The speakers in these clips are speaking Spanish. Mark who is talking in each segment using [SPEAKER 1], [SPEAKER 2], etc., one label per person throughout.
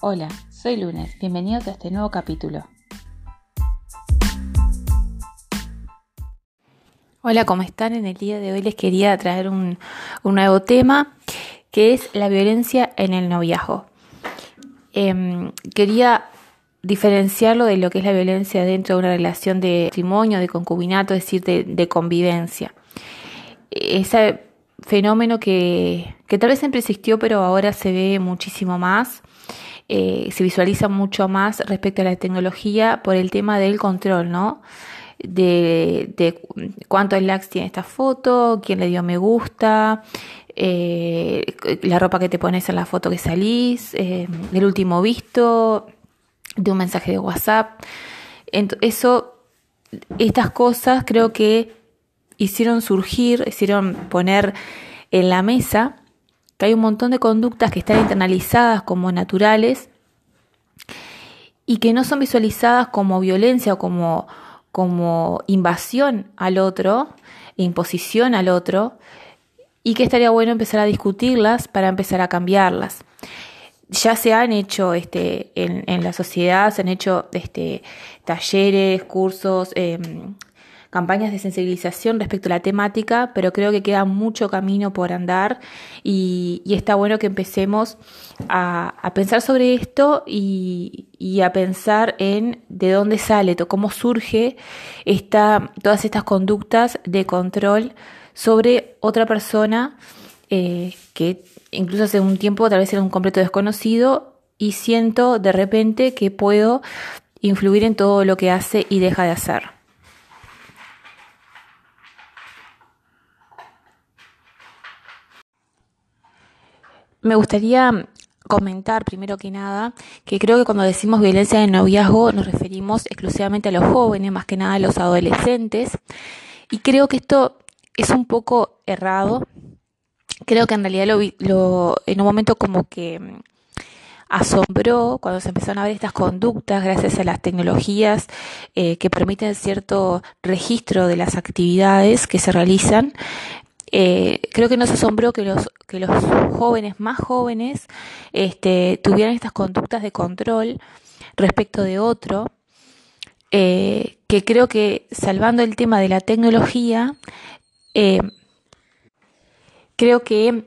[SPEAKER 1] Hola, soy Lunes, bienvenidos a este nuevo capítulo. Hola, ¿cómo están? En el día de hoy les quería traer un, nuevo tema que es la violencia en el noviazgo. Em, quería diferenciarlo de lo que es la violencia dentro de una relación de matrimonio, de concubinato, es decir, de, convivencia. Ese fenómeno que, que tal vez siempre existió, pero ahora se ve muchísimo más eh, se visualiza mucho más respecto a la tecnología por el tema del control, ¿no? De, cuántos likes tiene esta foto, quién le dio me gusta, eh, la ropa que te pones en la foto que salís, eh, el último visto, de un mensaje de WhatsApp. eso, estas cosas creo que hicieron surgir, hicieron poner en la mesa que hay un montón de conductas que están internalizadas como naturales y que no son visualizadas como violencia o como, como invasión al otro, imposición al otro, y que estaría bueno empezar a discutirlas para empezar a cambiarlas. Ya se han hecho este, en, en la sociedad, se han hecho este, talleres, cursos, eh, campañas de sensibilización respecto a la temática, pero creo que queda mucho camino por andar y, está bueno que empecemos a, pensar sobre esto y, a pensar en de dónde sale, cómo surge esta, todas estas conductas de control sobre otra persona eh, que incluso hace un tiempo tal vez era un completo desconocido y siento de repente que puedo influir en todo lo que hace y deja de hacer. Me gustaría comentar primero que nada que creo que cuando decimos violencia de noviazgo nos referimos exclusivamente a los jóvenes, más que nada a los adolescentes. Y creo que esto es un poco errado. Creo que en realidad lo, en un momento como que mm, asombró cuando se empezaron a ver estas conductas gracias a las tecnologías eh, que permiten cierto registro de las actividades que se realizan. Eh, creo que nos asombró que los, que los jóvenes más jóvenes este, tuvieran estas conductas de control respecto de otro, eh, que creo que salvando el tema de la tecnología, eh, creo que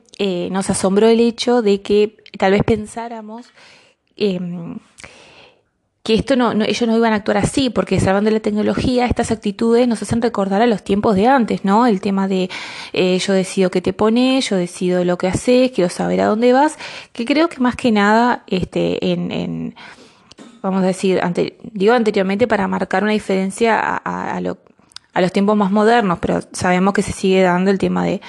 [SPEAKER 1] nos asombró el hecho de que tal vez pensáramos em, que esto no, ellos no iban a actuar así, porque salvando la tecnología, estas actitudes nos hacen recordar a los tiempos de antes, ¿no? El tema de eh, yo decido qué te pones, yo decido lo que haces, quiero saber a dónde vas, que creo que más que nada, este, en, en vamos a decir, ante, digo anteriormente para marcar una diferencia a, a, lo, a los tiempos más modernos, pero sabemos que se sigue dando el tema de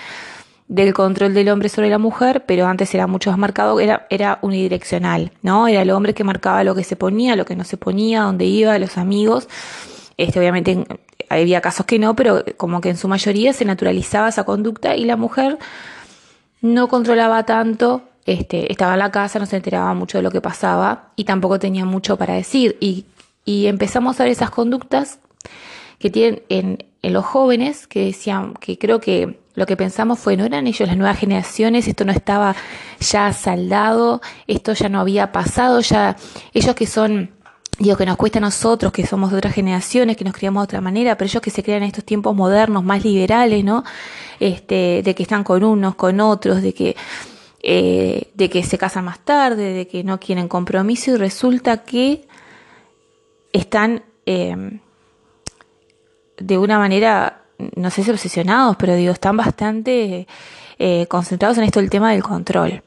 [SPEAKER 1] del control del hombre sobre la mujer, pero antes era mucho más marcado, era, era unidireccional, ¿no? Era el hombre que marcaba lo que se ponía, lo que no se ponía, dónde iba, los amigos. Este, obviamente había casos que no, pero como que en su mayoría se naturalizaba esa conducta y la mujer no controlaba tanto, este, estaba en la casa, no se enteraba mucho de lo que pasaba y tampoco tenía mucho para decir. Y, y empezamos a ver esas conductas que tienen en, en los jóvenes, que decían, que creo que lo que pensamos fue, no eran ellos las nuevas generaciones, esto no estaba ya saldado, esto ya no había pasado, ya ellos que son, digo, que nos cuesta a nosotros, que somos de otras generaciones, que nos criamos de otra manera, pero ellos que se crean en estos tiempos modernos, más liberales, ¿no? Este, de que están con unos, con otros, de que, eh, de que se casan más tarde, de que no quieren compromiso y resulta que están eh, de una manera no sé si obsesionados, pero digo, están bastante eh, concentrados en esto del tema del control.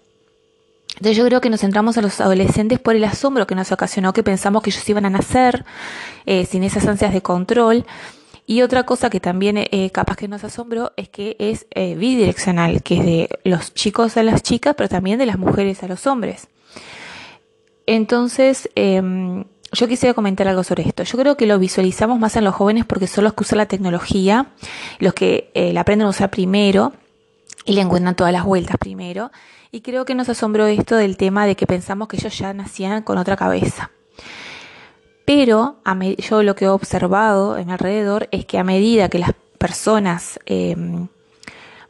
[SPEAKER 1] Entonces yo creo que nos centramos a los adolescentes por el asombro que nos ocasionó que pensamos que ellos iban a nacer eh, sin esas ansias de control. Y otra cosa que también eh, capaz que nos asombró es que es bidireccional, que es de los chicos a las chicas, pero también de las mujeres a los hombres. Entonces, em, yo quisiera comentar algo sobre esto. Yo creo que lo visualizamos más en los jóvenes porque son los que usan la tecnología, los que eh, la aprenden a usar primero y le encuentran todas las vueltas primero. Y creo que nos asombró esto del tema de que pensamos que ellos ya nacían con otra cabeza. Pero yo lo que he observado en mi alrededor es que a medida que las personas em,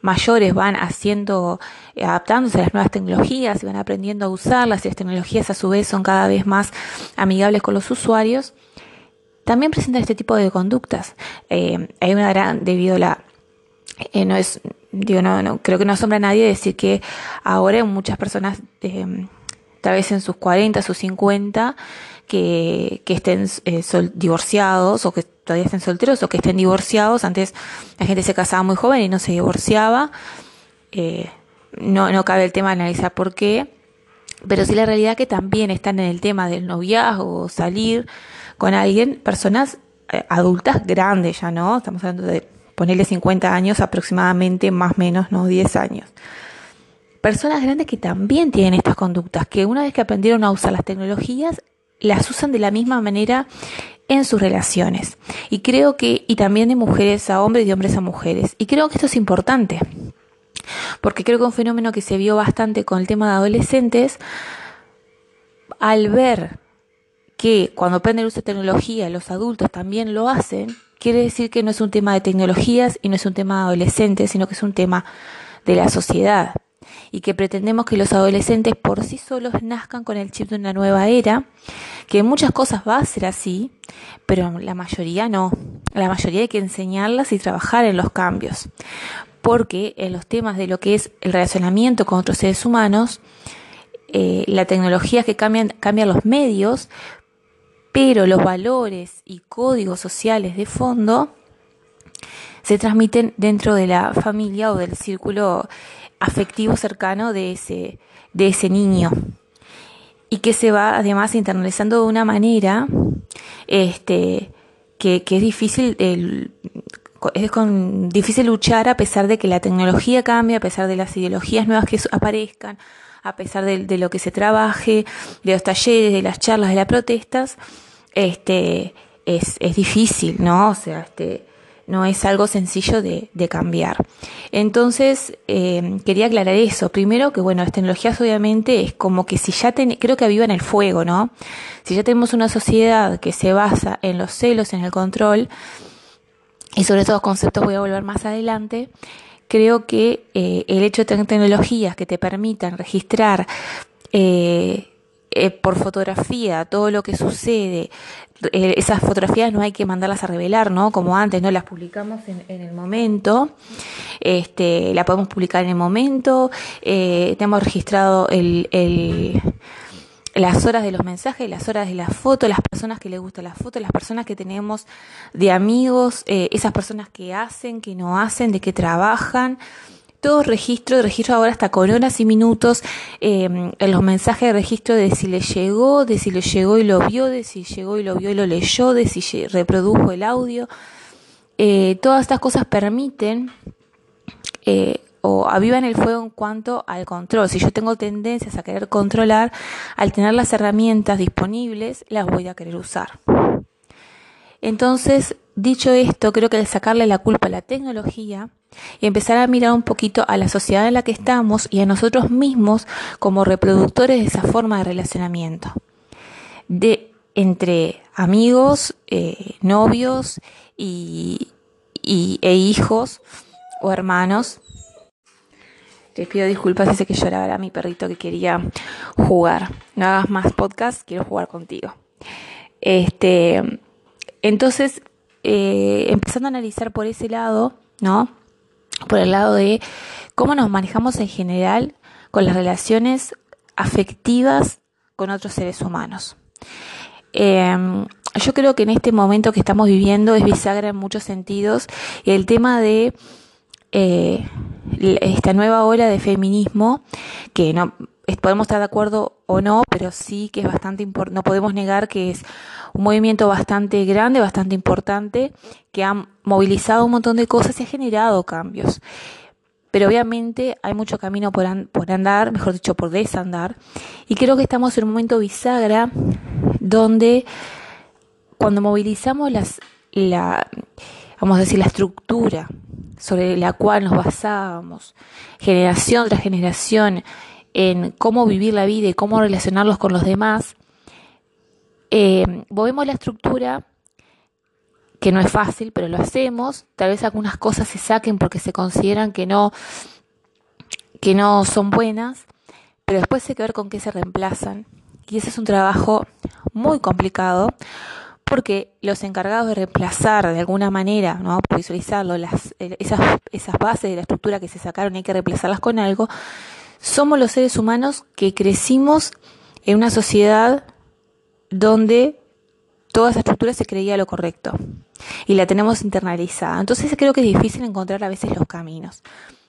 [SPEAKER 1] mayores van haciendo, adaptándose a las nuevas tecnologías y van aprendiendo a usarlas y las tecnologías a su vez son cada vez más amigables con los usuarios, también presentan este tipo de conductas. Eh, hay una gran, debido a la, eh, no es, digo, no, no, creo que no asombra a nadie decir que ahora muchas personas, eh, tal vez en sus 40, sus 50, que, que estén eh, divorciados o que todavía estén solteros o que estén divorciados. Antes la gente se casaba muy joven y no se divorciaba. Eh, no, no cabe el tema de analizar por qué. Pero sí la realidad que también están en el tema del noviazgo, salir con alguien, personas eh, adultas grandes ya, ¿no? Estamos hablando de ponerle 50 años aproximadamente, más o menos, ¿no? 10 años. Personas grandes que también tienen estas conductas, que una vez que aprendieron a usar las tecnologías, las usan de la misma manera en sus relaciones. Y creo que, y también de mujeres a hombres y de hombres a mujeres. Y creo que esto es importante. Porque creo que un fenómeno que se vio bastante con el tema de adolescentes, al ver que cuando aprenden el uso de tecnología los adultos también lo hacen, quiere decir que no es un tema de tecnologías y no es un tema de adolescentes, sino que es un tema de la sociedad y que pretendemos que los adolescentes por sí solos nazcan con el chip de una nueva era, que muchas cosas va a ser así, pero la mayoría no. La mayoría hay que enseñarlas y trabajar en los cambios, porque en los temas de lo que es el relacionamiento con otros seres humanos, eh, la tecnología que cambian, cambian los medios, pero los valores y códigos sociales de fondo se transmiten dentro de la familia o del círculo afectivo cercano de ese, de ese niño y que se va además internalizando de una manera este, que, que es difícil es con, difícil luchar a pesar de que la tecnología cambie, a pesar de las ideologías nuevas que aparezcan, a pesar de, de lo que se trabaje, de los talleres, de las charlas, de las protestas, este, es, es difícil, ¿no? O sea, este, no es algo sencillo de, cambiar. Entonces, eh, quería aclarar eso. Primero que, bueno, las tecnologías obviamente es como que si ya ten, creo que avivan el fuego, ¿no? Si ya tenemos una sociedad que se basa en los celos, en el control, y sobre esos conceptos voy a volver más adelante, creo que eh, el hecho de tener tecnologías que te permitan registrar eh, eh, por fotografía todo lo que sucede, eh, esas fotografías no hay que mandarlas a revelar, ¿no? Como antes, ¿no? Las publicamos en, el momento, este, la podemos publicar en el momento, eh, tenemos registrado el, el, las horas de los mensajes, las horas de la foto, las personas que les gusta la foto, las personas que tenemos de amigos, esas personas que hacen, que no hacen, de que trabajan todo registro, registro ahora hasta con horas y minutos, en los mensajes de registro de si le llegó, de si le llegó y lo vio, de si llegó y lo vio y lo leyó, de si reprodujo el audio. Eh, todas estas cosas permiten eh, o avivan el fuego en cuanto al control. Si yo tengo tendencias a querer controlar, al tener las herramientas disponibles, las voy a querer usar. Entonces, dicho esto, creo que al sacarle la culpa a la tecnología, y empezar a mirar un poquito a la sociedad en la que estamos y a nosotros mismos como reproductores de esa forma de relacionamiento. De entre amigos, eh, novios y, e hijos o hermanos. Te pido disculpas, ese que lloraba mi perrito que quería jugar. No hagas más podcast, quiero jugar contigo. Este, entonces, eh, empezando a analizar por ese lado, ¿no? Por el lado de cómo nos manejamos en general con las relaciones afectivas con otros seres humanos. Em, yo creo que en este momento que estamos viviendo es bisagra en muchos sentidos y el tema de eh, esta nueva ola de feminismo que no podemos estar de acuerdo o no, pero sí que es bastante importante, no podemos negar que es un movimiento bastante grande, bastante importante, que ha movilizado un montón de cosas y ha generado cambios. Pero obviamente hay mucho camino por, por andar, mejor dicho, por desandar, y creo que estamos en un momento bisagra donde cuando movilizamos las, la, vamos a decir, la estructura sobre la cual nos basábamos, generación tras generación, en cómo vivir la vida y cómo relacionarlos con los demás, eh, movemos la estructura que no es fácil, pero lo hacemos. Tal vez algunas cosas se saquen porque se consideran que no, que no son buenas, pero después hay que ver con qué se reemplazan. Y ese es un trabajo muy complicado porque los encargados de reemplazar de alguna manera, ¿no? visualizarlo, las, eh, esas, esas bases de la estructura que se sacaron hay que reemplazarlas con algo, somos los seres humanos que crecimos en una sociedad donde toda esa estructura se creía lo correcto y la tenemos internalizada. Entonces creo que es difícil encontrar a veces los caminos.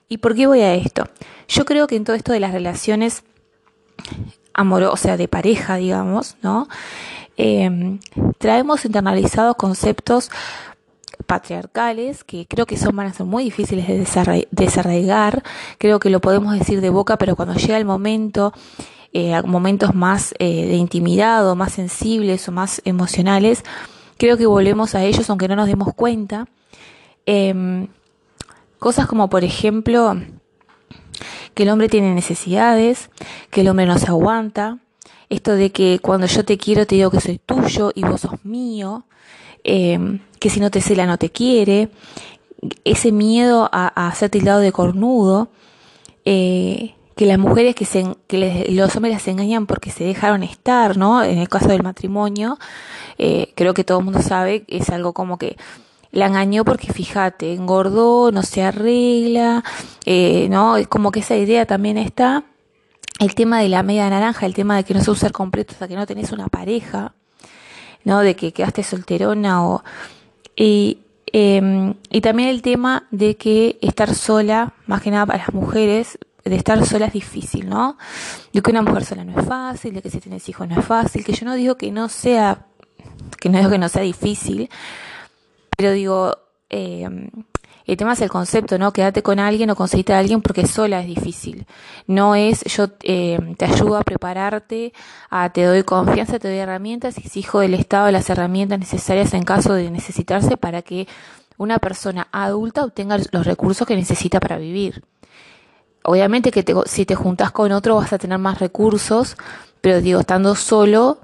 [SPEAKER 1] ¿Y por qué voy a esto? Yo creo que en todo esto de las relaciones amorosas, o sea, de pareja, digamos, ¿no? Em, traemos internalizados conceptos patriarcales que creo que son van a ser muy difíciles de desarraigar. Creo que lo podemos decir de boca, pero cuando llega el momento eh, momentos más eh, de intimidad o más sensibles o más emocionales, creo que volvemos a ellos aunque no nos demos cuenta. Em, cosas como, por ejemplo, que el hombre tiene necesidades, que el hombre no se aguanta, esto de que cuando yo te quiero te digo que soy tuyo y vos sos mío, em, que si no te cela no te quiere, ese miedo a, a ser tildado de cornudo, eh, que las mujeres que, se, que los hombres las engañan porque se dejaron estar, ¿no? En el caso del matrimonio, eh, creo que todo el mundo sabe, es algo como que la engañó porque fíjate, engordó, no se arregla, eh, ¿no? Es como que esa idea también está. El tema de la media naranja, el tema de que no se usa completo hasta que no tenés una pareja, ¿no? De que quedaste solterona o... Y, em, y también el tema de que estar sola, más que nada para las mujeres, de estar sola es difícil, ¿no? De que una mujer sola no es fácil, de que si tienes hijos no es fácil, que yo no digo que no sea, que no digo que no sea difícil, pero digo, eh, el tema es el concepto, ¿no? Quédate con alguien o conseguirte a alguien porque sola es difícil. No es yo eh, te ayudo a prepararte, a, te doy confianza, te doy herramientas y exijo del Estado las herramientas necesarias en caso de necesitarse para que una persona adulta obtenga los recursos que necesita para vivir. Obviamente que si te juntas con otro vas a tener más recursos, pero digo, estando solo,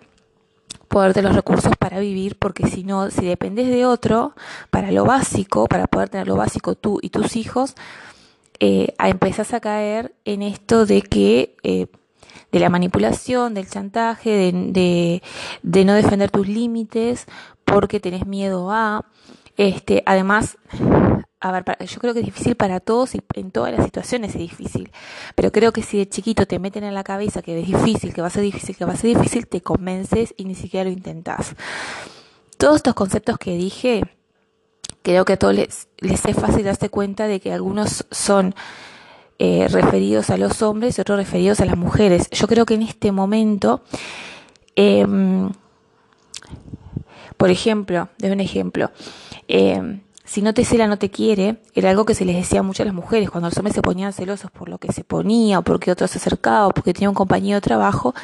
[SPEAKER 1] poder tener los recursos para vivir, porque si no, si dependes de otro, para lo básico, para poder tener lo básico tú y tus hijos, eh, empezás a caer en esto de que, eh, de la manipulación, del chantaje, de, de, de no defender tus límites, porque tenés miedo a, este, además, a ver, yo creo que es difícil para todos y en todas las situaciones es difícil. Pero creo que si de chiquito te meten en la cabeza que es difícil, que va a ser difícil, que va a ser difícil, te convences y ni siquiera lo intentas. Todos estos conceptos que dije, creo que a todos les, les es fácil darse cuenta de que algunos son eh, referidos a los hombres y otros referidos a las mujeres. Yo creo que en este momento, em, por ejemplo, de un ejemplo, eh, si no te cela, no te quiere, era algo que se les decía mucho a las mujeres, cuando los hombres se ponían celosos por lo que se ponía, o porque otro se acercaba, o porque tenía un compañero de trabajo,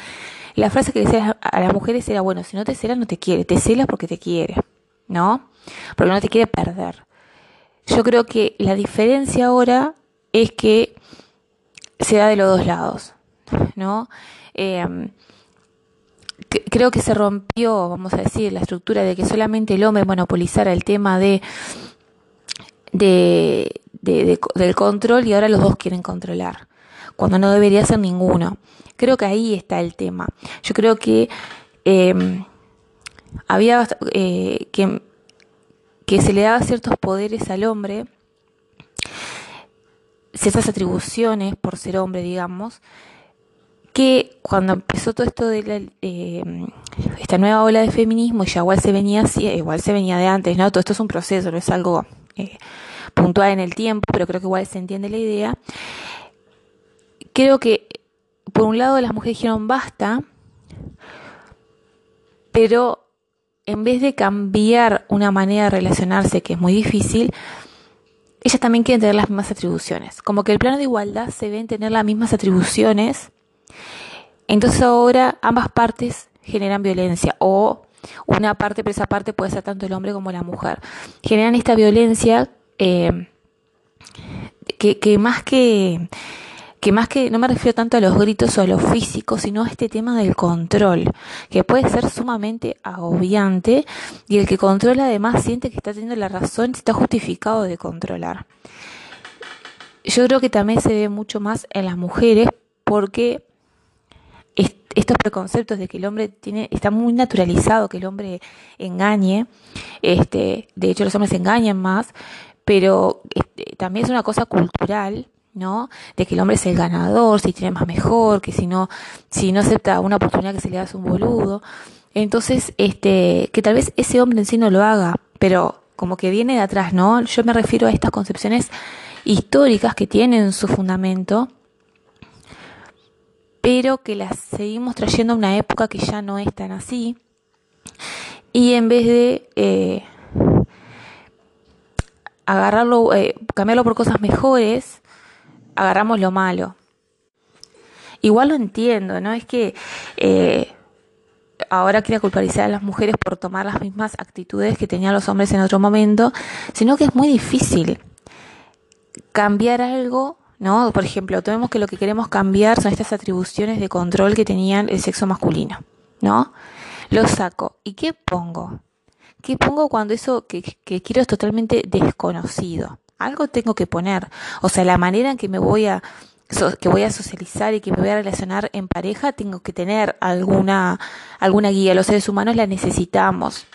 [SPEAKER 1] la frase que le decía a las mujeres era, bueno, si no te cela, no te quiere, te cela porque te quiere, ¿no? Porque no te quiere perder. Yo creo que la diferencia ahora es que se da de los dos lados, ¿no? Eh, creo que se rompió, vamos a decir, la estructura de que solamente el hombre monopolizara el tema de, de, del control y ahora los dos quieren controlar, cuando no debería ser ninguno. Creo que ahí está el tema. Yo creo que em, había eh, que, que se le daba ciertos poderes al hombre, ciertas atribuciones por ser hombre, digamos, que cuando empezó todo esto de eh, esta nueva ola de feminismo, ya igual se venía así, igual se venía de antes, ¿no? Todo esto es un proceso, no es algo eh, puntual en el tiempo, pero creo que igual se entiende la idea. Creo que, por un lado, las mujeres dijeron basta, pero en vez de cambiar una manera de relacionarse, que es muy difícil, ellas también quieren tener las mismas atribuciones. Como que el plano de igualdad se ven tener las mismas atribuciones entonces ahora ambas partes generan violencia o una parte, pero esa parte puede ser tanto el hombre como la mujer. Generan esta violencia eh, que, más que que más que no me refiero tanto a los gritos o a lo físico, sino a este tema del control, que puede ser sumamente agobiante y el que controla además siente que está teniendo la razón está justificado de controlar. Yo creo que también se ve mucho más en las mujeres porque estos preconceptos de que el hombre tiene está muy naturalizado que el hombre engañe este de hecho los hombres engañan más pero este, también es una cosa cultural ¿no? De que el hombre es el ganador, si tiene más mejor, que si no, si no acepta una oportunidad que se le hace un boludo. Entonces, este, que tal vez ese hombre en sí no lo haga, pero como que viene de atrás, ¿no? Yo me refiero a estas concepciones históricas que tienen su fundamento, pero que las seguimos trayendo a una época que ya no es tan así. Y en vez de eh, agarrarlo, eh, cambiarlo por cosas mejores, agarramos lo malo. Igual lo entiendo, ¿no? Es que eh, ahora quiero culpabilizar a las mujeres por tomar las mismas actitudes que tenían los hombres en otro momento, sino que es muy difícil cambiar algo, ¿no? Por ejemplo, tenemos que lo que queremos cambiar son estas atribuciones de control que tenían el sexo masculino, ¿no? Lo saco. ¿Y qué pongo? ¿Qué pongo cuando eso que, que quiero es totalmente desconocido? algo tengo que poner. O sea, la manera en que me voy a que voy a socializar y que me voy a relacionar en pareja, tengo que tener alguna alguna guía. Los seres humanos la necesitamos.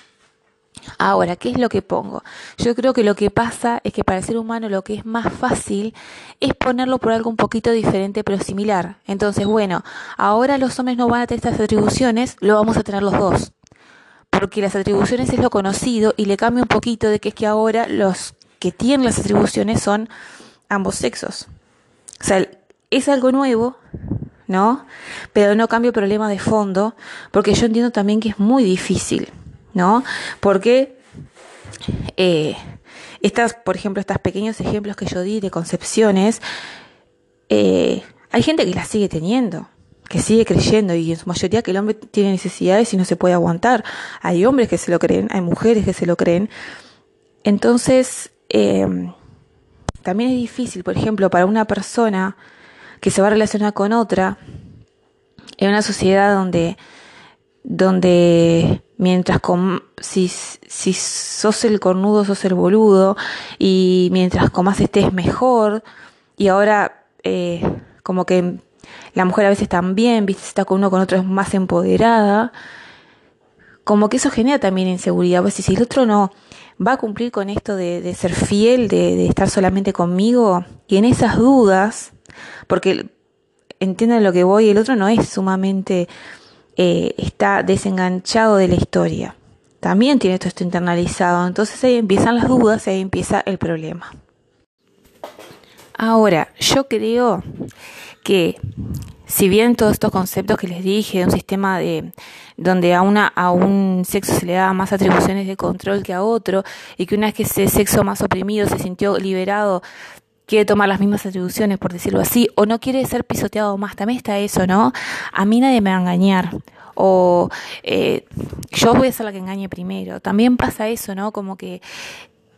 [SPEAKER 1] Ahora, ¿qué es lo que pongo? Yo creo que lo que pasa es que para el ser humano lo que es más fácil es ponerlo por algo un poquito diferente pero similar. Entonces, bueno, ahora los hombres no van a tener estas atribuciones, lo vamos a tener los dos. Porque las atribuciones es lo conocido y le cambia un poquito de que es que ahora los que tienen las atribuciones son ambos sexos. O sea, es algo nuevo, ¿no? Pero no cambia el problema de fondo, porque yo entiendo también que es muy difícil, ¿no? Porque eh, estas, por ejemplo, estos pequeños ejemplos que yo di de concepciones, eh, hay gente que las sigue teniendo, que sigue creyendo y en su mayoría que el hombre tiene necesidades y no se puede aguantar. Hay hombres que se lo creen, hay mujeres que se lo creen. Entonces, Em, también es difícil, por ejemplo, para una persona que se va a relacionar con otra en una sociedad donde, donde mientras si, si sos el cornudo, sos el boludo, y mientras con más estés mejor, y ahora eh, como que la mujer a veces también, viste, está con uno con otro es más empoderada, como que eso genera también inseguridad, pues si el otro no, va a cumplir con esto de, ser fiel, de, estar solamente conmigo, y en esas dudas, porque entienden lo que voy, el otro no es sumamente, eh, está desenganchado de la historia, también tiene todo esto internalizado, entonces ahí empiezan las dudas ahí empieza el problema. Ahora, yo creo que si bien todos estos conceptos que les dije de un sistema de donde a una a un sexo se le da más atribuciones de control que a otro y que una vez que ese sexo más oprimido se sintió liberado quiere tomar las mismas atribuciones por decirlo así o no quiere ser pisoteado más también está eso no a mí nadie me va a engañar o eh, yo voy a ser la que engañe primero. También pasa eso no como que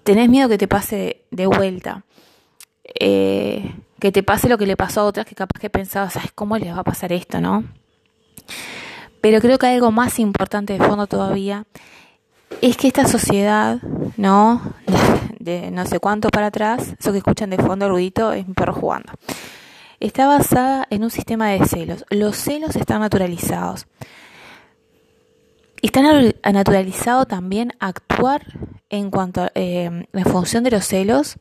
[SPEAKER 1] tenés miedo que te pase de vuelta. Eh, que te pase lo que le pasó a otras que capaz que pensabas, ¿sabes cómo les va a pasar esto, no? Pero creo que hay algo más importante de fondo todavía, es que esta sociedad, ¿no? No sé cuánto para atrás, eso que escuchan de fondo el ruidito es mi perro jugando. Está basada en un sistema de celos. Los celos están naturalizados. Está naturalizado también actuar en cuanto eh, en función de los celos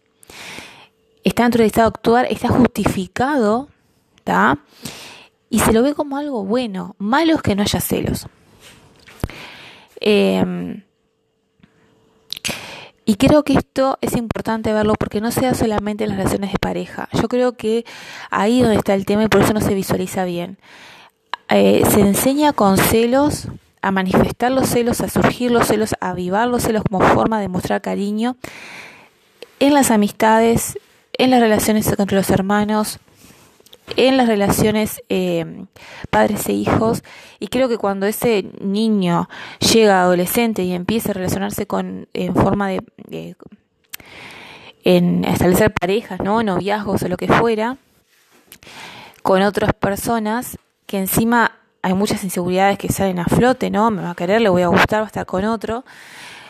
[SPEAKER 1] está naturalizado actuar, está justificado, ¿está? Y se lo ve como algo bueno. Malo es que no haya celos. Em, y creo que esto es importante verlo porque no sea solamente en las relaciones de pareja. Yo creo que ahí donde está el tema y por eso no se visualiza bien. Eh, se enseña con celos a manifestar los celos, a surgir los celos, a avivar los celos como forma de mostrar cariño en las amistades, en las relaciones entre los hermanos, en las relaciones eh, padres e hijos y creo que cuando ese niño llega adolescente y empieza a relacionarse con en forma de, en establecer parejas no noviazgos o lo que fuera con otras personas que encima hay muchas inseguridades que salen a flote, ¿no? Me va a querer, le voy a gustar, va a estar con otro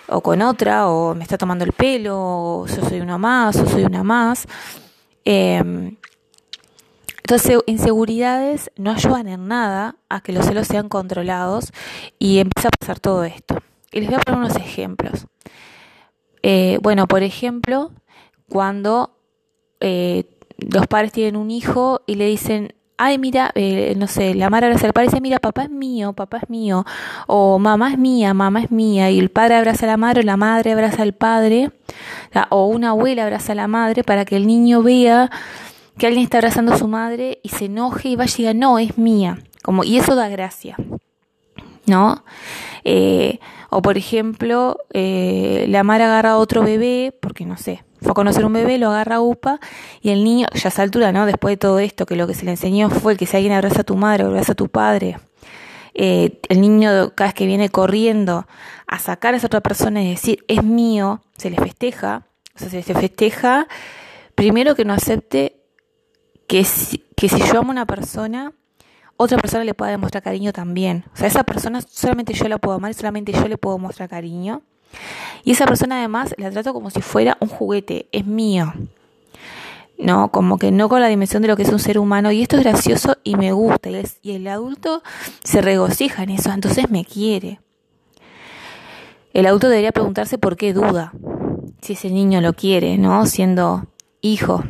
[SPEAKER 1] o con otra, o me está tomando el pelo, o yo soy una más, o soy una más. Em, entonces, inseguridades no ayudan en nada a que los celos sean controlados y empieza a pasar todo esto. Y les voy a poner unos ejemplos. Eh, bueno, por ejemplo, cuando eh, los padres tienen un hijo y le dicen, ay, mira, eh, no sé, la madre abraza al padre y dice, mira, papá es mío, papá es mío, o mamá es mía, mamá es mía, y el padre abraza a la madre o la madre abraza al padre, o una abuela abraza a la madre para que el niño vea que alguien está abrazando a su madre y se enoje y vaya y diga, no, es mía, como, y eso da gracia, ¿no? Eh, o por ejemplo, eh, la madre agarra a otro bebé, porque no sé, fue a conocer un bebé, lo agarra a UPA y el niño, ya a esa altura, ¿no? Después de todo esto, que lo que se le enseñó fue que si alguien abraza a tu madre o abraza a tu padre, eh, el niño cada vez que viene corriendo a sacar a esa otra persona y decir, es mío, se le festeja, o sea, se le festeja, primero que no acepte que si, que si yo amo a una persona, otra persona le pueda demostrar cariño también. O sea, esa persona solamente yo la puedo amar solamente yo le puedo mostrar cariño. Y esa persona además la trato como si fuera un juguete, es mío. No, como que no con la dimensión de lo que es un ser humano. Y esto es gracioso y me gusta. Y, y el adulto se regocija en eso, entonces me quiere. El adulto debería preguntarse por qué duda, si ese niño lo quiere, ¿no? Siendo hijo.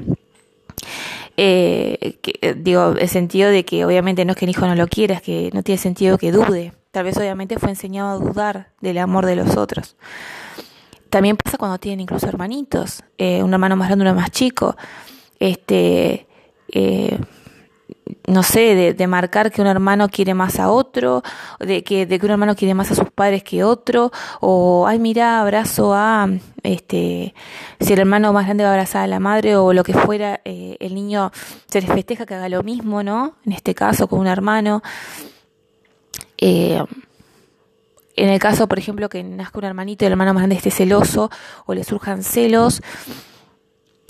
[SPEAKER 1] Eh, que, digo, el sentido de que obviamente no es que el hijo no lo quiera, es que no tiene sentido que dude. Tal vez obviamente fue enseñado a dudar del amor de los otros. También pasa cuando tienen incluso hermanitos, eh, un hermano más grande, uno más chico. Este, eh, no sé, de, marcar que un hermano quiere más a otro, de que, de que un hermano quiere más a sus padres que otro, o ay mira, abrazo a este, si el hermano más grande va a abrazar a la madre o lo que fuera, eh, el niño se les festeja que haga lo mismo, ¿no? En este caso con un hermano. Eh, en el caso, por ejemplo, que nazca un hermanito y el hermano más grande esté celoso o le surjan celos,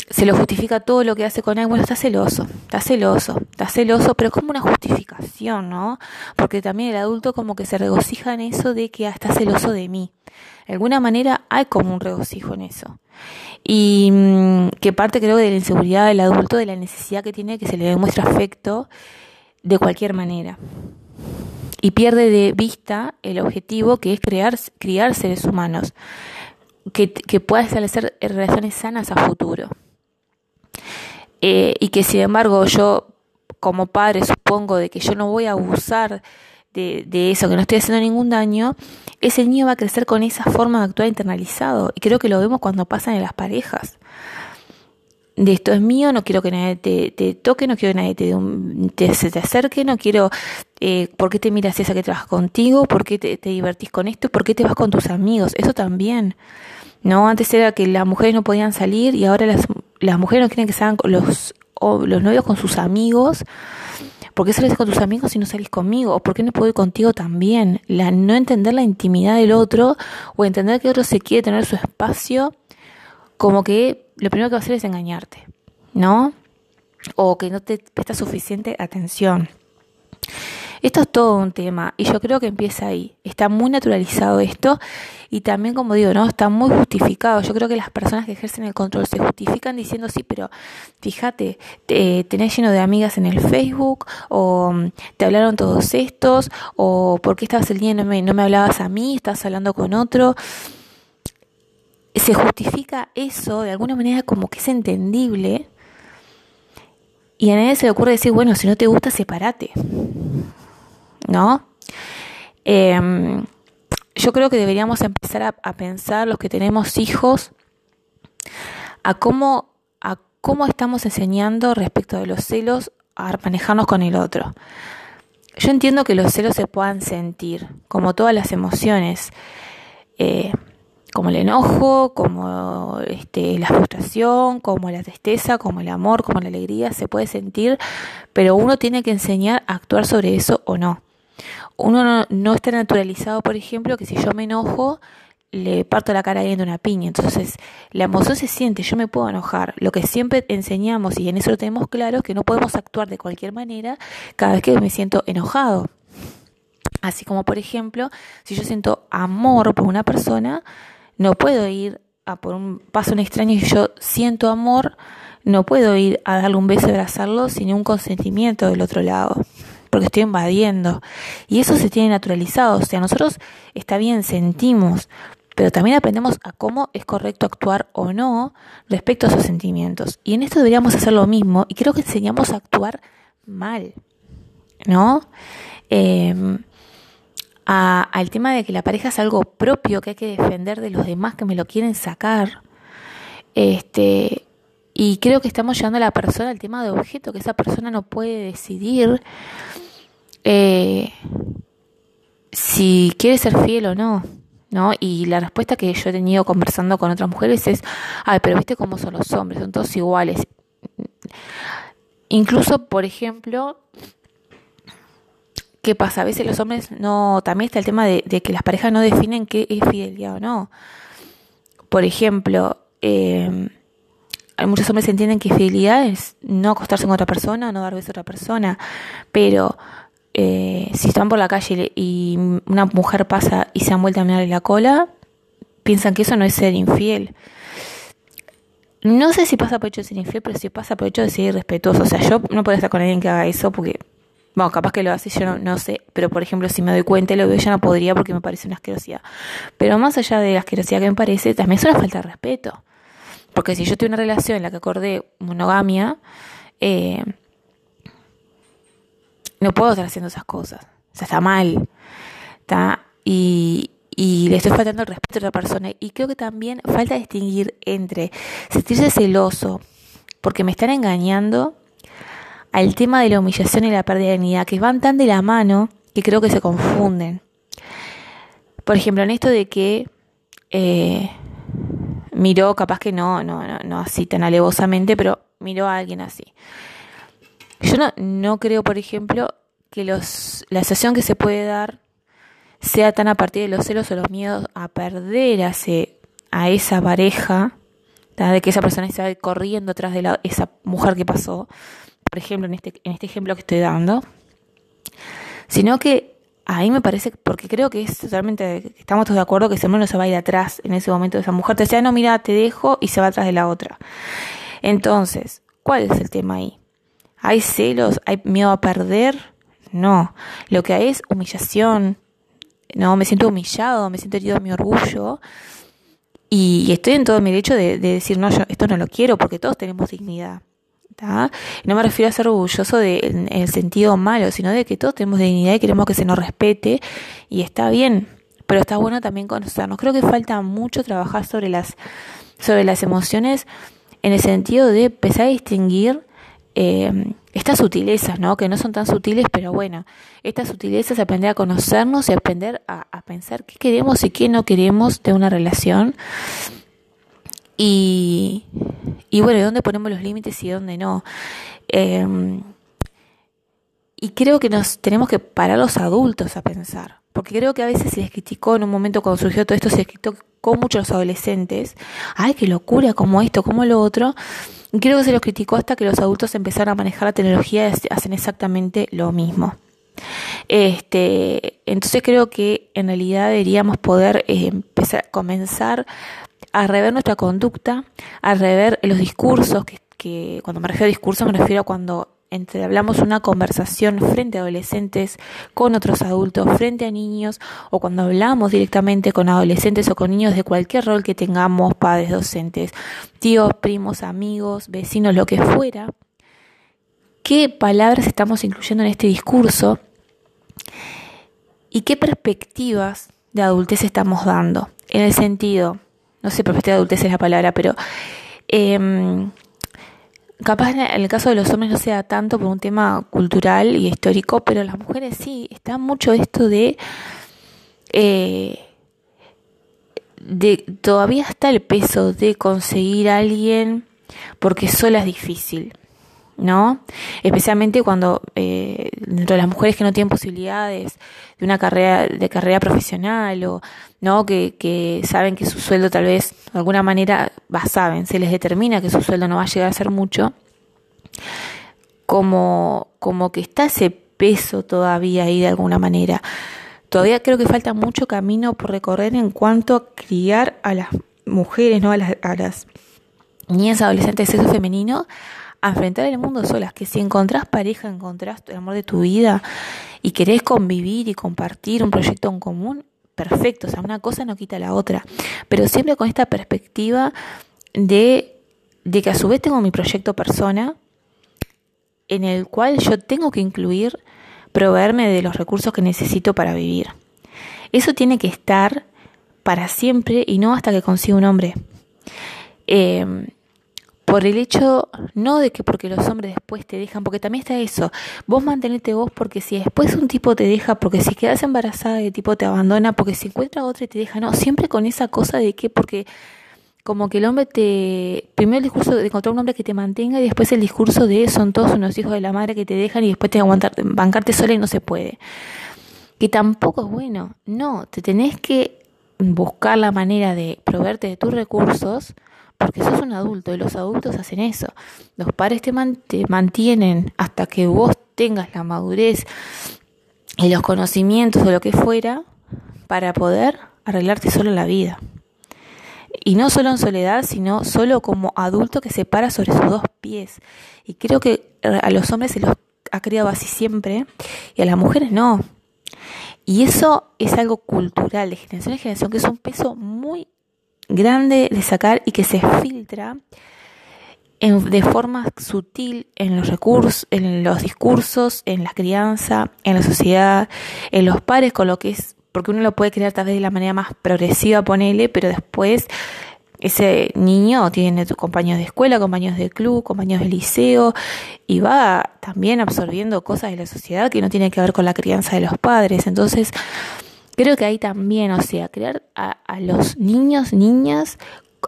[SPEAKER 1] se lo justifica todo lo que hace con él. Bueno, está celoso, está celoso, está celoso, pero es como una justificación, ¿no? Porque también el adulto como que se regocija en eso de que ah, está celoso de mí. De alguna manera hay como un regocijo en eso. Y mm, que parte creo de la inseguridad del adulto, de la necesidad que tiene que se le demuestre afecto de cualquier manera y pierde de vista el objetivo que es crear, criar seres humanos que, que puedan establecer relaciones sanas a futuro. Eh, y que sin embargo yo como padre supongo de que yo no voy a abusar de, de, eso, que no estoy haciendo ningún daño, ese niño va a crecer con esa forma de actuar internalizado. Y creo que lo vemos cuando pasan en las parejas de esto es mío, no quiero que nadie te, toque, no quiero que nadie te, se te acerque, no quiero, eh, ¿por qué te miras esa que trabaja contigo? ¿Por qué te, divertís con esto? ¿Por qué te vas con tus amigos? Eso también. No, antes era que las mujeres no podían salir y ahora las, las mujeres no quieren que salgan los, los novios con sus amigos. ¿Por qué sales con tus amigos si no salís conmigo? ¿O por qué no puedo ir contigo también? La, no entender la intimidad del otro o entender que otro se quiere tener su espacio como que lo primero que va a hacer es engañarte, ¿no? O que no te presta suficiente atención. Esto es todo un tema y yo creo que empieza ahí. Está muy naturalizado esto y también, como digo, no está muy justificado. Yo creo que las personas que ejercen el control se justifican diciendo sí, pero fíjate, te, tenés lleno de amigas en el Facebook o mm, te hablaron todos estos o por qué estabas el día y no me, no me hablabas a mí, estás hablando con otro se justifica eso de alguna manera como que es entendible y a nadie se le ocurre decir, bueno, si no te gusta, sepárate. ¿No? Em, yo creo que deberíamos empezar a, pensar, los que tenemos hijos, a cómo, a cómo estamos enseñando respecto de los celos a manejarnos con el otro. Yo entiendo que los celos se puedan sentir, como todas las emociones. Eh, como el enojo, como este, la frustración, como la tristeza, como el amor, como la alegría, se puede sentir, pero uno tiene que enseñar a actuar sobre eso o no. Uno no, está naturalizado, por ejemplo, que si yo me enojo, le parto la cara a alguien de una piña. Entonces, la emoción se siente, yo me puedo enojar. Lo que siempre enseñamos, y en eso lo tenemos claro, es que no podemos actuar de cualquier manera cada vez que me siento enojado. Así como, por ejemplo, si yo siento amor por una persona, no puedo ir a por un paso un extraño y yo siento amor, no puedo ir a darle un beso y abrazarlo sin un consentimiento del otro lado porque estoy invadiendo. Y eso se tiene naturalizado. O sea, nosotros está bien, sentimos, pero también aprendemos a cómo es correcto actuar o no respecto a esos sentimientos. Y en esto deberíamos hacer lo mismo y creo que enseñamos a actuar mal, ¿no? Em, al tema de que la pareja es algo propio que hay que defender de los demás que me lo quieren sacar. Este, y creo que estamos llevando a la persona al tema de objeto, que esa persona no puede decidir eh, si quiere ser fiel o no. ¿No? Y la respuesta que yo he tenido conversando con otras mujeres es, ay, pero viste cómo son los hombres, son todos iguales. Incluso, por ejemplo, ¿qué pasa? A veces los hombres no, también está el tema de, que las parejas no definen qué es fidelidad o no. Por ejemplo, eh, hay muchos hombres que entienden que fidelidad es no acostarse con otra persona, no dar beso a otra persona, pero eh, si están por la calle y una mujer pasa y se han vuelto a mirarle la cola, piensan que eso no es ser infiel. No sé si pasa por hecho de ser infiel, pero sí pasa por hecho de ser irrespetuoso. O sea, yo no puedo estar con alguien que haga eso porque, bueno, capaz que lo hace, yo no, no sé. Pero, por ejemplo, si me doy cuenta y lo veo, ya no podría porque me parece una asquerosidad. Pero más allá de la asquerosidad que me parece, también es una falta de respeto. Porque si yo tengo una relación en la que acordé monogamia, eh, no puedo estar haciendo esas cosas. O sea, está mal. ¿está? Y, y le estoy faltando el respeto a otra persona. Y creo que también falta distinguir entre sentirse celoso porque me están engañando al tema de la humillación y la pérdida de dignidad, que van tan de la mano que creo que se confunden. Por ejemplo, en esto de que eh, miró, capaz que no, no, no, así tan alevosamente, pero miró a alguien así. Yo no, no creo, por ejemplo, que los, la sensación que se puede dar sea tan a partir de los celos o los miedos a perder a, a esa pareja, de que esa persona está corriendo atrás de la, esa mujer que pasó, por ejemplo, en este, en este ejemplo que estoy dando, sino que ahí me parece, porque creo que es totalmente, estamos todos de acuerdo que ese hombre no se va a ir atrás en ese momento de esa mujer. Te decía, no, mira, te dejo y se va atrás de la otra. Entonces, ¿cuál es el tema ahí? ¿Hay celos? ¿Hay miedo a perder? No. Lo que hay es humillación. No, me siento humillado, me siento herido de mi orgullo. Y, estoy en todo mi derecho de, de decir, no, yo esto no lo quiero porque todos tenemos dignidad. No me refiero a ser orgulloso de, en el sentido malo, sino de que todos tenemos dignidad y queremos que se nos respete y está bien, pero está bueno también conocernos. Creo que falta mucho trabajar sobre las, sobre las emociones en el sentido de empezar a distinguir eh, estas sutilezas, ¿no? Que no son tan sutiles, pero bueno, estas sutilezas, aprender a conocernos y aprender a, pensar qué queremos y qué no queremos de una relación. Y, y bueno, ¿dónde ponemos los límites y dónde no? Em, y creo que nos tenemos que parar los adultos a pensar. Porque creo que a veces se les criticó en un momento cuando surgió todo esto, se les criticó mucho a los adolescentes. Ay, qué locura, como esto, como lo otro. Creo que se los criticó hasta que los adultos empezaron a manejar la tecnología y hacen exactamente lo mismo. Este, entonces creo que en realidad deberíamos poder eh, empezar, comenzar a rever nuestra conducta, a rever los discursos, que, que cuando me refiero a discursos me refiero a cuando hablamos una conversación frente a adolescentes, con otros adultos, frente a niños, o cuando hablamos directamente con adolescentes o con niños de cualquier rol que tengamos, padres, docentes, tíos, primos, amigos, vecinos, lo que fuera, qué palabras estamos incluyendo en este discurso y qué perspectivas de adultez estamos dando, en el sentido no sé, perspectiva de adultez es la palabra, pero eh, capaz en el caso de los hombres no sea tanto por un tema cultural y histórico, pero las mujeres sí, está mucho esto de... Eh, de todavía está el peso de conseguir a alguien porque sola es difícil. ¿no? Especialmente cuando eh, dentro de las mujeres que no tienen posibilidades de una carrera, de carrera profesional o, ¿no? Que, que saben que su sueldo tal vez, de alguna manera, saben, se les determina que su sueldo no va a llegar a ser mucho, como, como que está ese peso todavía ahí de alguna manera. Todavía creo que falta mucho camino por recorrer en cuanto a criar a las mujeres, ¿no? A las, a las niñas adolescentes de sexo femenino a enfrentar el mundo solas, que si encontrás pareja, encontrás el amor de tu vida y querés convivir y compartir un proyecto en común, perfecto, o sea, una cosa no quita la otra, pero siempre con esta perspectiva de, de que a su vez tengo mi proyecto persona, en el cual yo tengo que incluir proveerme de los recursos que necesito para vivir. Eso tiene que estar para siempre y no hasta que consiga un hombre. Eh, por el hecho, no de que porque los hombres después te dejan, porque también está eso, vos mantenete vos porque si después un tipo te deja, porque si quedas embarazada y el tipo te abandona, porque si encuentra otra y te deja, no, siempre con esa cosa de que porque como que el hombre te, primero el discurso de encontrar un hombre que te mantenga y después el discurso de son todos unos hijos de la madre que te dejan y después te aguantar, bancarte sola y no se puede. Que tampoco es bueno, no, te tenés que buscar la manera de proveerte de tus recursos, porque sos un adulto y los adultos hacen eso. Los padres te, mantienen hasta que vos tengas la madurez y los conocimientos o lo que fuera para poder arreglarte solo la vida. Y no solo en soledad, sino solo como adulto que se para sobre sus dos pies. Y creo que a los hombres se los ha criado así siempre y a las mujeres no. Y eso es algo cultural, de generación en generación, que es un peso muy grande de sacar y que se filtra en, de forma sutil en los recursos, en los discursos, en la crianza, en la sociedad, en los pares, con lo que es, porque uno lo puede crear tal vez de la manera más progresiva, ponele, pero después ese niño tiene compañeros de escuela, compañeros de club, compañeros de liceo y va también absorbiendo cosas de la sociedad que no tienen que ver con la crianza de los padres. Entonces, Creo que ahí también, o sea, crear a, los niños, niñas,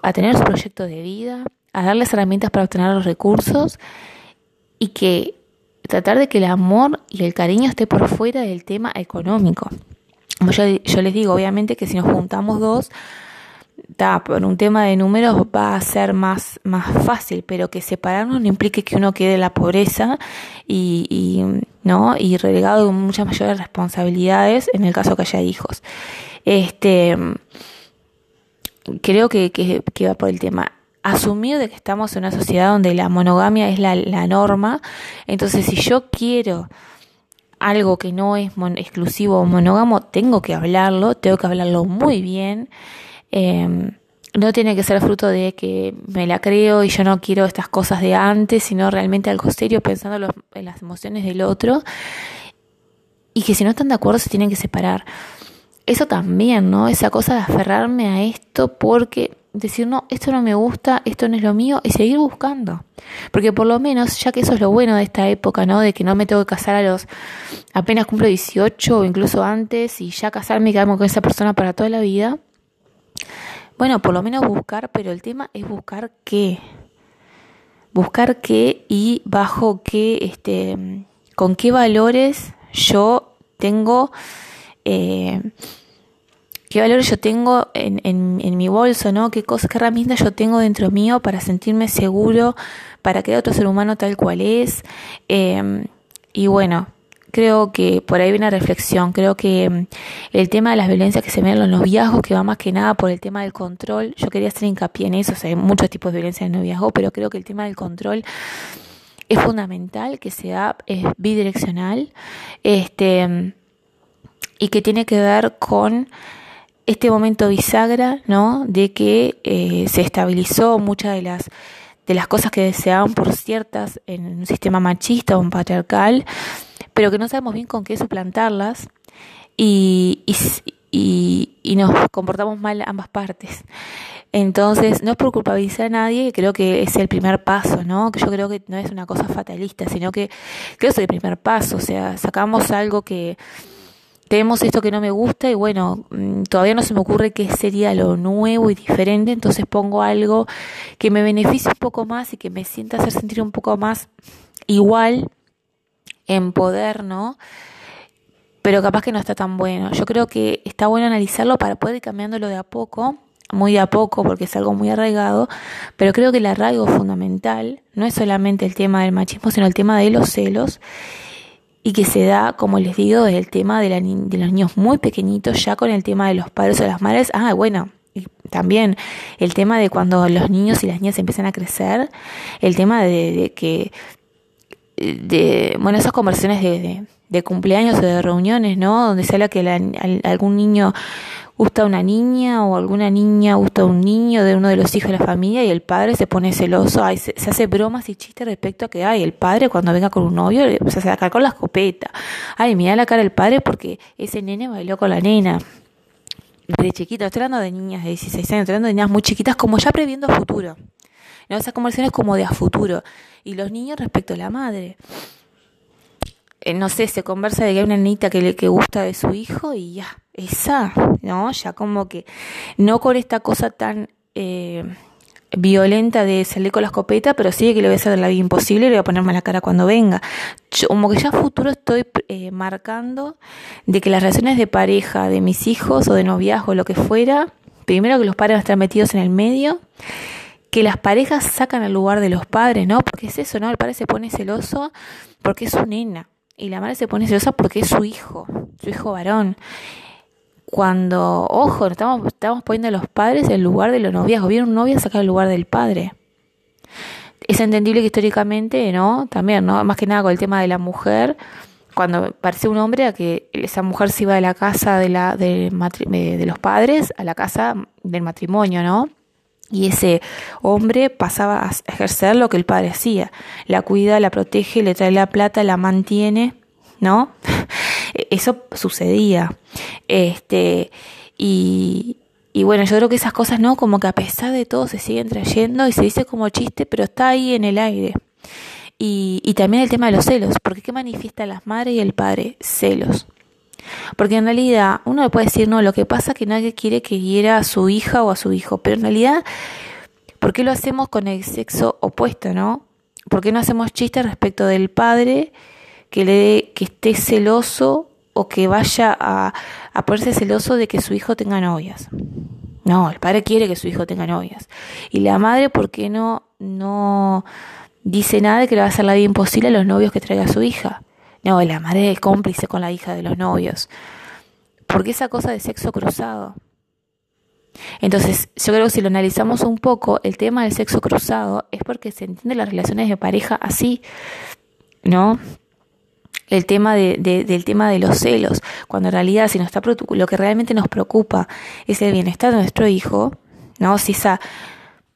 [SPEAKER 1] a tener su proyecto de vida, a darles herramientas para obtener los recursos y que tratar de que el amor y el cariño esté por fuera del tema económico. Como yo, yo les digo, obviamente que si nos juntamos dos, por un tema de números va a ser más, más fácil, pero que separarnos no implique que uno quede en la pobreza y, y, ¿no? y relegado de muchas mayores responsabilidades en el caso que haya hijos. Este, creo que, que, que va por el tema asumir de que estamos en una sociedad donde la monogamia es la, la norma, entonces si yo quiero algo que no es exclusivo o monógamo, tengo que hablarlo, tengo que hablarlo muy bien eh, no tiene que ser fruto de que me la creo y yo no quiero estas cosas de antes, sino realmente algo serio pensando en las emociones del otro y que si no están de acuerdo se tienen que separar. Eso también, ¿no? Esa cosa de aferrarme a esto porque decir, no, esto no me gusta, esto no es lo mío y seguir buscando. Porque por lo menos, ya que eso es lo bueno de esta época, ¿no? De que no me tengo que casar a los apenas cumplo 18 o incluso antes y ya casarme y quedarme con esa persona para toda la vida bueno, por lo menos buscar, pero el tema es buscar qué. Buscar qué y bajo qué, este, con qué valores yo tengo, eh, qué valores yo tengo en, en, mi bolso, ¿no? Qué cosas, qué herramientas yo tengo dentro mío para sentirme seguro, para crear otro ser humano tal cual es. Eh, y bueno, creo que por ahí viene una reflexión. Creo que mm, el tema de las violencias que se ven en los noviazgos, que va más que nada por el tema del control, yo quería hacer hincapié en eso, o sea, hay muchos tipos de violencia en el noviazgo, pero creo que el tema del control es fundamental, que sea es bidireccional, este, y que tiene que ver con este momento bisagra, ¿no? De que eh, se estabilizó muchas de las de las cosas que deseaban por ciertas en un sistema machista o un patriarcal, pero que no sabemos bien con qué suplantarlas y, y, nos comportamos mal ambas partes. Entonces, no es por culpabilizar a nadie, creo que es el primer paso, ¿no? Que yo creo que no es una cosa fatalista, sino que creo que es el primer paso, o sea, sacamos algo que tenemos esto que no me gusta y bueno, mm, todavía no se me ocurre qué sería lo nuevo y diferente, entonces pongo algo que me beneficie un poco más y que me sienta hacer sentir un poco más igual en poder, ¿no? Pero capaz que no está tan bueno. Yo creo que está bueno analizarlo para poder ir cambiándolo de a poco, muy de a poco, porque es algo muy arraigado, pero creo que el arraigo fundamental no es solamente el tema del machismo, sino el tema de los celos y que se da, como les digo, desde el tema de, de los niños muy pequeñitos, ya con el tema de los padres o las madres. Ah, bueno, y también el tema de cuando los niños y las niñas empiezan a crecer, el tema de, que, de, bueno, esas conversaciones de, de, cumpleaños o de reuniones, ¿no? Donde se habla que algún niño gusta una niña o alguna niña gusta un niño de uno de los hijos de la familia y el padre se pone celoso, se, hace bromas y chistes respecto a que, ay, el padre cuando venga con un novio se saca con la escopeta, ay, mira la cara del padre porque ese nene bailó con la nena. De chiquita, estoy hablando de niñas de 16 años, estoy hablando de niñas muy chiquitas, como ya previendo a futuro. ¿No? Esas conversaciones como de a futuro. Y los niños respecto a la madre. Eh, no sé, se conversa de que hay una niñita que le que gusta de su hijo y ya, esa, ¿no? Ya como que no con esta cosa tan eh, violenta de salir con la escopeta, pero sí que le voy a hacer la vida imposible y le voy a poner la cara cuando venga. como que ya a futuro estoy eh, marcando de que las relaciones de pareja de mis hijos o de noviazgo, lo que fuera, primero que los padres van a estar metidos en el medio, que las parejas sacan al lugar de los padres, ¿no? Porque es eso, ¿no? El padre se pone celoso porque es su nena y la madre se pone celosa porque es su hijo, su hijo varón. Cuando, ojo, estamos, estamos poniendo a los padres en lugar de los noviazgos. Viene un novio sacar el lugar del padre. Es entendible que históricamente, ¿no? También, ¿no? Más que nada con el tema de la mujer, cuando parece un hombre a que esa mujer se iba de la casa de, la, de los padres a la casa del matrimonio, ¿no? Y ese hombre pasaba a ejercer lo que el padre hacía. La cuida, la protege, le trae la plata, la mantiene, ¿no? Eso sucedía. Este, y, y bueno, yo creo que esas cosas, ¿no? Como que a pesar de todo se siguen trayendo y se dice como chiste, pero está ahí en el aire. Y, y también el tema de los celos, porque ¿qué manifiesta las madres y el padre? Celos. Porque en realidad uno le puede decir, no, lo que pasa es que nadie quiere que hiera a su hija o a su hijo, pero en realidad, ¿por qué lo hacemos con el sexo opuesto, no? ¿Por qué no hacemos chistes respecto del padre que, le, que esté celoso o que vaya a, a ponerse celoso de que su hijo tenga novias? No, el padre quiere que su hijo tenga novias. Y la madre, ¿por qué no, no dice nada de que le va a hacer la vida imposible a los novios que traiga a su hija? No, la madre es cómplice con la hija de los novios. Porque esa cosa de sexo cruzado. Entonces, yo creo que si lo analizamos un poco, el tema del sexo cruzado es porque se entiende las relaciones de pareja así, ¿no? El tema de, del tema de los celos, cuando en realidad si nos está lo que realmente nos preocupa es el bienestar de nuestro hijo, ¿no? Si esa,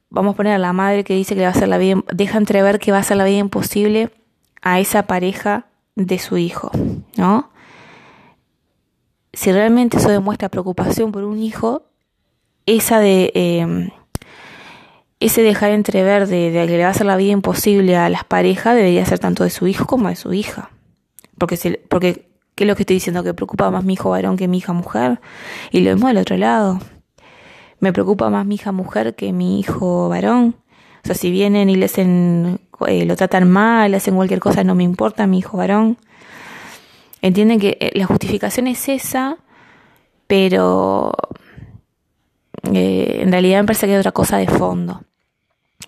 [SPEAKER 1] vamos a poner a la madre que dice que va a hacer la vida, deja entrever que va a hacer la vida imposible a esa pareja de su hijo, ¿no? Si realmente eso demuestra preocupación por un hijo, esa de em, ese dejar entrever de, de, que le va a hacer la vida imposible a las parejas debería ser tanto de su hijo como de su hija. Porque, si, porque ¿qué es lo que estoy diciendo? Que preocupa más mi hijo varón que mi hija mujer. Y lo mismo del otro lado. Me preocupa más mi hija mujer que mi hijo varón. O sea, si vienen y le hacen, eh, lo tratan mal, le hacen cualquier cosa, no me importa, mi hijo varón. Entienden que eh, la justificación es esa, pero eh, en realidad me parece que hay otra cosa de fondo.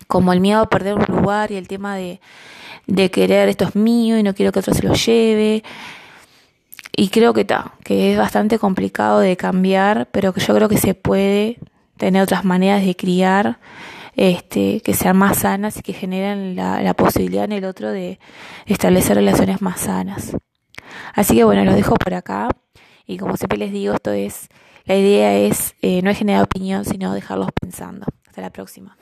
[SPEAKER 1] Como el miedo a perder un lugar y el tema de, de querer esto es mío y no quiero que otro se lo lleve. Y creo que está, que es bastante complicado de cambiar, pero que yo creo que se puede tener otras maneras de criar este, que sean más sanas y que generen la, posibilidad en el otro de establecer relaciones más sanas. Así que bueno, lo dejo por acá y como siempre les digo, esto es, la idea es eh, no es generar opinión, sino dejarlos pensando. Hasta la próxima.